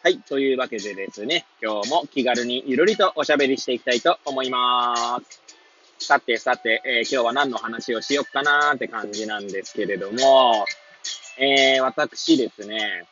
はい。というわけでですね、今日も気軽にゆるりとおしゃべりしていきたいと思います。さてさて、えー、今日は何の話をしよっかなーって感じなんですけれども、えー、私ですね、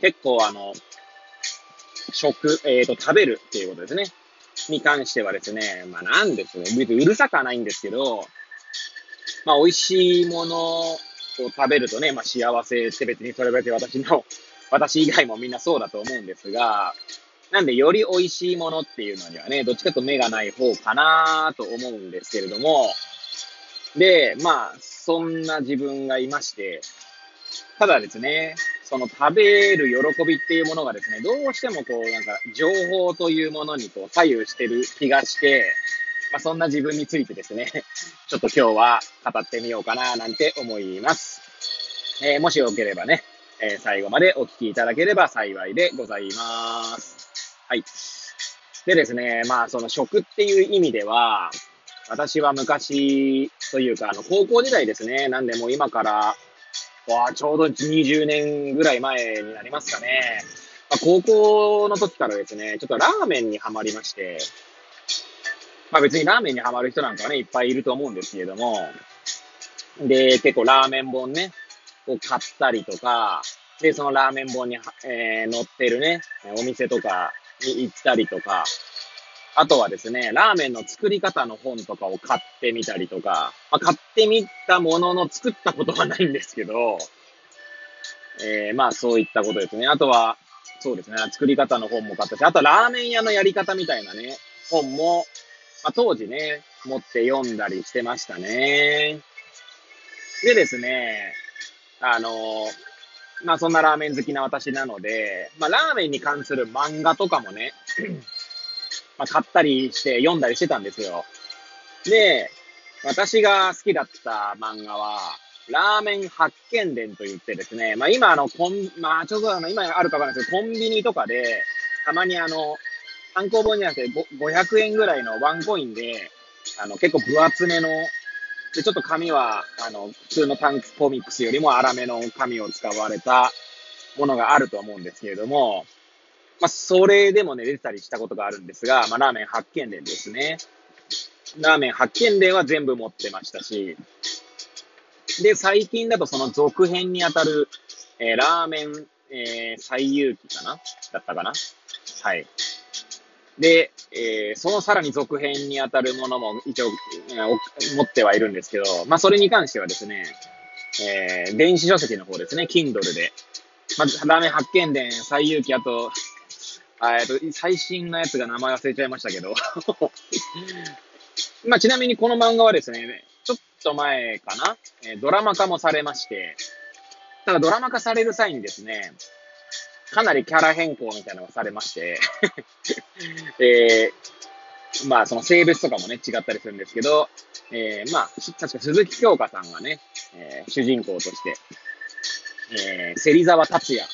結構あの、食、えっ、ー、と、食べるっていうことですね。に関してはですね、まあなんですね、別にうるさくはないんですけど、まあ美味しいものを食べるとね、まあ幸せって別にそれだけ私の私以外もみんなそうだと思うんですが、なんでより美味しいものっていうのにはね、どっちかと目がない方かなと思うんですけれども、で、まあ、そんな自分がいまして、ただですね、その食べる喜びっていうものがですね、どうしてもこう、なんか、情報というものにこう左右してる気がして、まあ、そんな自分についてですね、ちょっと今日は語ってみようかななんて思います。えー、もしよければね、えー、最後までお聞きいただければ幸いでございます。はい。でですね、まあ、その食っていう意味では、私は昔というか、あの、高校時代ですね。なんでもう今から、わちょうど20年ぐらい前になりますかね。まあ、高校の時からですね、ちょっとラーメンにはまりまして、まあ別にラーメンにはまる人なんかね、いっぱいいると思うんですけれども、で、結構ラーメン本ね、を買ったりとか、で、そのラーメン本に、えー、載ってるね、お店とかに行ったりとか、あとはですね、ラーメンの作り方の本とかを買ってみたりとか、まあ、買ってみたものの作ったことはないんですけど、えー、まあそういったことですね。あとは、そうですね、作り方の本も買ったし、あとラーメン屋のやり方みたいなね、本も、まあ、当時ね、持って読んだりしてましたね。でですね、あのまあそんなラーメン好きな私なので、まあラーメンに関する漫画とかもね、まあ買ったりして読んだりしてたんですよ。で、私が好きだった漫画は、ラーメン発見伝と言ってですね、まあ今あの、コン、まあちょっとあの、今あるかわかんないですけど、コンビニとかで、たまにあの、単行本じゃなくて500円ぐらいのワンコインで、あの、結構分厚めので、ちょっと紙は、あの、普通のタンクコミックスよりも粗めの紙を使われたものがあると思うんですけれども、まあ、それでもね、出てたりしたことがあるんですが、まあ、ラーメン発見伝ですね。ラーメン発見伝は全部持ってましたし、で、最近だとその続編にあたる、えー、ラーメン、えー、最遊記かな？だったかな？はい。で、えー、そのさらに続編にあたるものも一応、えー、持ってはいるんですけど、まあ、それに関してはですね、えー、電子書籍の方ですね、Kindle で。まず、ラーメ発見伝、最遊記、あと、あえっと、最新のやつが名前忘れちゃいましたけど。まあ、ちなみにこの漫画はですね、ちょっと前かな、えー、ドラマ化もされまして、ただドラマ化される際にですね、かなりキャラ変更みたいなのがされまして。えー、まあ、その性別とかもね、違ったりするんですけど、えー、まあ、確か鈴木京香さんがね、えー、主人公として、えー、芹沢達也、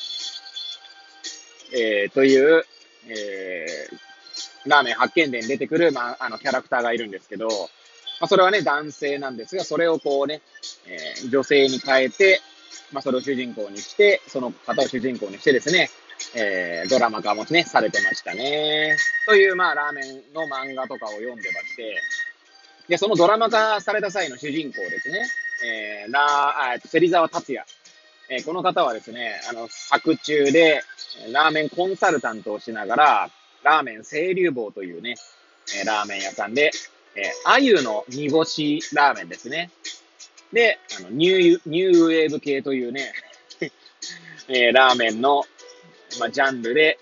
えー、という、えー、ラーメン発見伝に出てくる、まあ、あの、キャラクターがいるんですけど、まあ、それはね、男性なんですが、それをこうね、えー、女性に変えて、まあ、それを主人公にして、その方を主人公にしてですね、えー、ドラマ化もね、されてましたね。という、まあ、ラーメンの漫画とかを読んでまして、で、そのドラマ化された際の主人公ですね、えー、ラー、芹沢達也。えー、この方はですね、あの、作中で、ラーメンコンサルタントをしながら、ラーメン清流坊というね、えー、ラーメン屋さんで、えー、鮎の煮干しラーメンですね。で、あの、ニュー、ニューウェーブ系というね えー、ラーメンの、まあ、ジャンルで、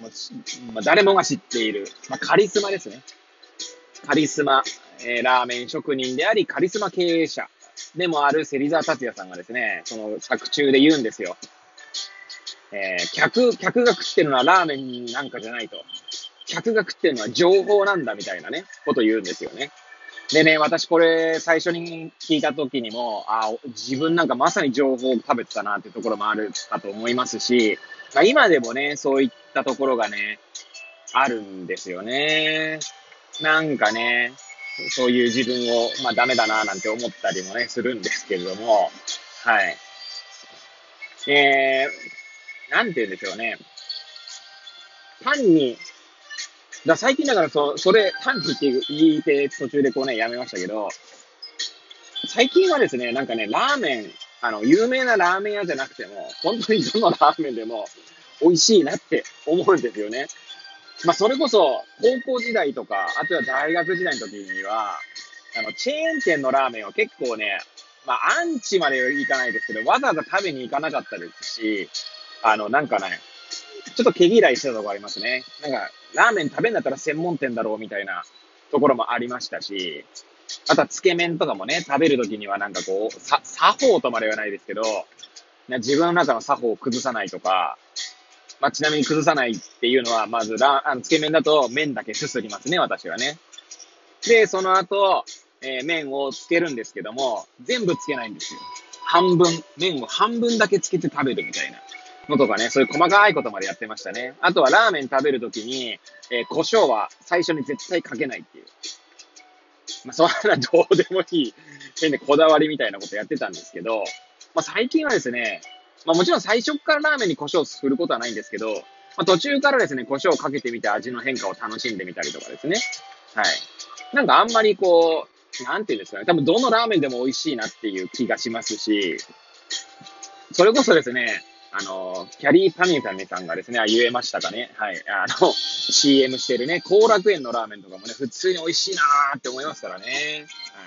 まあ、誰もが知っている、まあ、カリスマですね。カリスマ、えー、ラーメン職人であり、カリスマ経営者でもある芹沢達也さんがですね、その作中で言うんですよ。ええー、客、客が食ってるのはラーメンなんかじゃないと。客が食ってるのは情報なんだみたいなね、こと言うんですよね。でね、私これ最初に聞いた時にも、あ自分なんかまさに情報を食べてたなっていうところもあるかと思いますし、まあ、今でもね、そういったところがね、あるんですよね。なんかね、そういう自分を、まあダメだななんて思ったりもね、するんですけれども、はい。えー、なんて言うんでしょうね。単に、だ最近だからそ、それ、単にって言いて途中でこうね、やめましたけど、最近はですね、なんかね、ラーメン、あの、有名なラーメン屋じゃなくても、本当にどのラーメンでも美味しいなって思うんですよね。まあ、それこそ、高校時代とか、あとは大学時代の時には、あの、チェーン店のラーメンは結構ね、まあ、アンチまでいかないですけど、わざわざ食べに行かなかったですし、あの、なんかね、ちょっと毛嫌いしてたとこありますね。なんか、ラーメン食べんだったら専門店だろうみたいなところもありましたし、あとはつけ麺とかもね、食べるときにはなんかこう、さ、作法とまではないですけど、自分の中の作法を崩さないとか、まあ、ちなみに崩さないっていうのは、まずラ、あの、つけ麺だと麺だけすすりますね、私はね。で、その後、えー、麺をつけるんですけども、全部つけないんですよ。半分、麺を半分だけつけて食べるみたいなのとかね、そういう細かいことまでやってましたね。あとはラーメン食べるときに、えー、胡椒は最初に絶対かけないっていう。まあ、そんなどうでもいい、変でこだわりみたいなことやってたんですけど、まあ、最近はですね、まあもちろん最初からラーメンに胡椒を振ることはないんですけど、まあ途中からですね、胡椒をかけてみて味の変化を楽しんでみたりとかですね。はい。なんかあんまりこう、なんていうんですかね、多分どのラーメンでも美味しいなっていう気がしますし、それこそですね、あの、キャリーパミュタミさんがですね、言えましたかね。はい。あの、CM してるね、後楽園のラーメンとかもね、普通に美味しいなーって思いますからね。は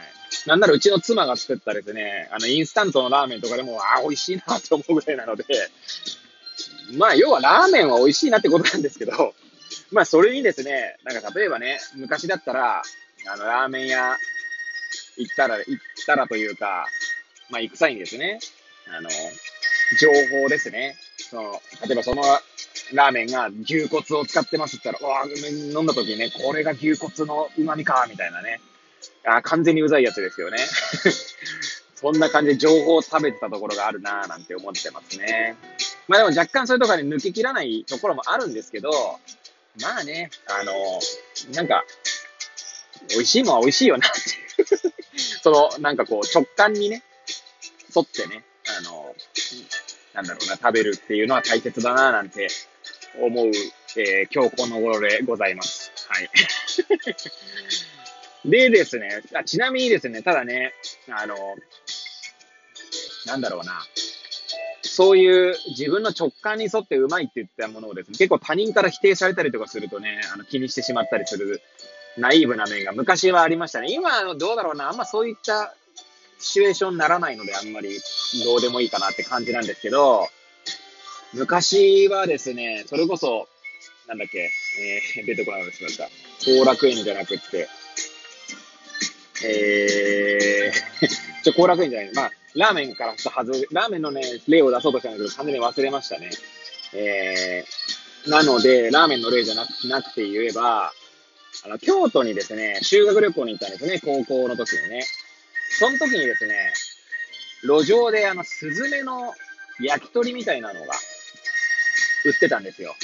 い。なんならうちの妻が作ったですね、あの、インスタントのラーメンとかでも、ああ、美味しいなって思うぐらいなので、まあ、要はラーメンは美味しいなってことなんですけど、まあ、それにですね、なんか例えばね、昔だったら、あの、ラーメン屋行ったら、行ったらというか、まあ、行く際にですね、あの、情報ですね。その、例えばそのラーメンが牛骨を使ってますって言ったら、わ飲んだ時にね、これが牛骨の旨味か、みたいなね。あ完全にうざいやつですよね。そんな感じで情報を食べてたところがあるなぁなんて思ってますね。まあでも若干そういうところに抜けきらないところもあるんですけど、まあね、あの、なんか、美味しいもんは美味しいよなっていう その、なんかこう直感にね、沿ってね、なんだろうな、食べるっていうのは大切だななんて思う、えー、今日この頃でございます。はい。でですねあ、ちなみにですね、ただね、あの、なんだろうな、そういう自分の直感に沿ってうまいって言ったものをですね、結構他人から否定されたりとかするとね、あの気にしてしまったりするナイーブな面が昔はありましたね。今、どうだろうな、あんまそういったシチュエーションにならないので、あんまりどうでもいいかなって感じなんですけど、昔はですね、それこそ、なんだっけ、えー、出てこなくなってしまった。後楽園じゃなくって、えー、ちょ、後楽園じゃない。まあ、ラーメンからはず、ラーメンのね、例を出そうとしたんだけど、完全に忘れましたね。えー、なので、ラーメンの例じゃなくなくて言えば、あの、京都にですね、修学旅行に行ったんですね、高校の時にね。その時にですね、路上であの、スズメの焼き鳥みたいなのが売ってたんですよ。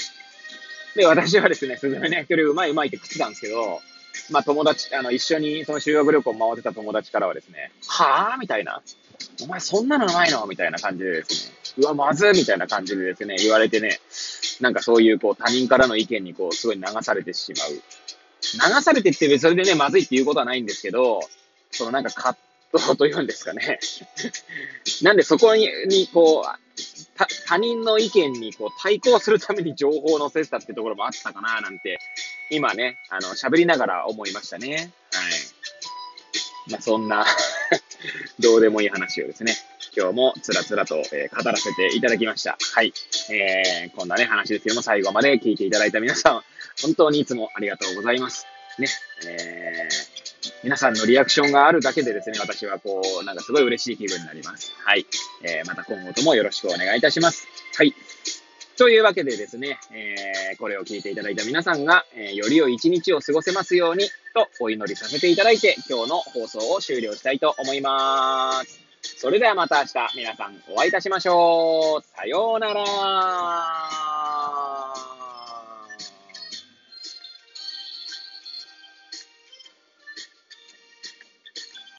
で、私はですね、スズメの焼き鳥うまいうまいって食ってたんですけど、まあ友達、あの、一緒にその修学旅行回ってた友達からはですね、はぁみたいな。お前そんなのうまいの？みたいな感じでですね、うわ、まずみたいな感じでですね、言われてね、なんかそういうこう他人からの意見にこうすごい流されてしまう。流されてってそれでね、まずいっていうことはないんですけど、そのなんか葛藤というんですかね。なんでそこに、にこう、他人の意見にこう対抗するために情報を載せてたってところもあったかななんて、今ね、あの、喋りながら思いましたね。はい。まあ、そんな どうでもいい話をですね、今日もつらつらと、えー、語らせていただきました。はい。えー、こんなね、話ですけども、最後まで聞いていただいた皆さん、本当にいつもありがとうございます。ね。えー皆さんのリアクションがあるだけでですね、私はこう、なんかすごい嬉しい気分になります。はい。えー、また今後ともよろしくお願いいたします。はい。というわけでですね、えー、これを聞いていただいた皆さんが、えー、より良い一日を過ごせますように、とお祈りさせていただいて、今日の放送を終了したいと思います。それではまた明日、皆さんお会いいたしましょう。さようなら。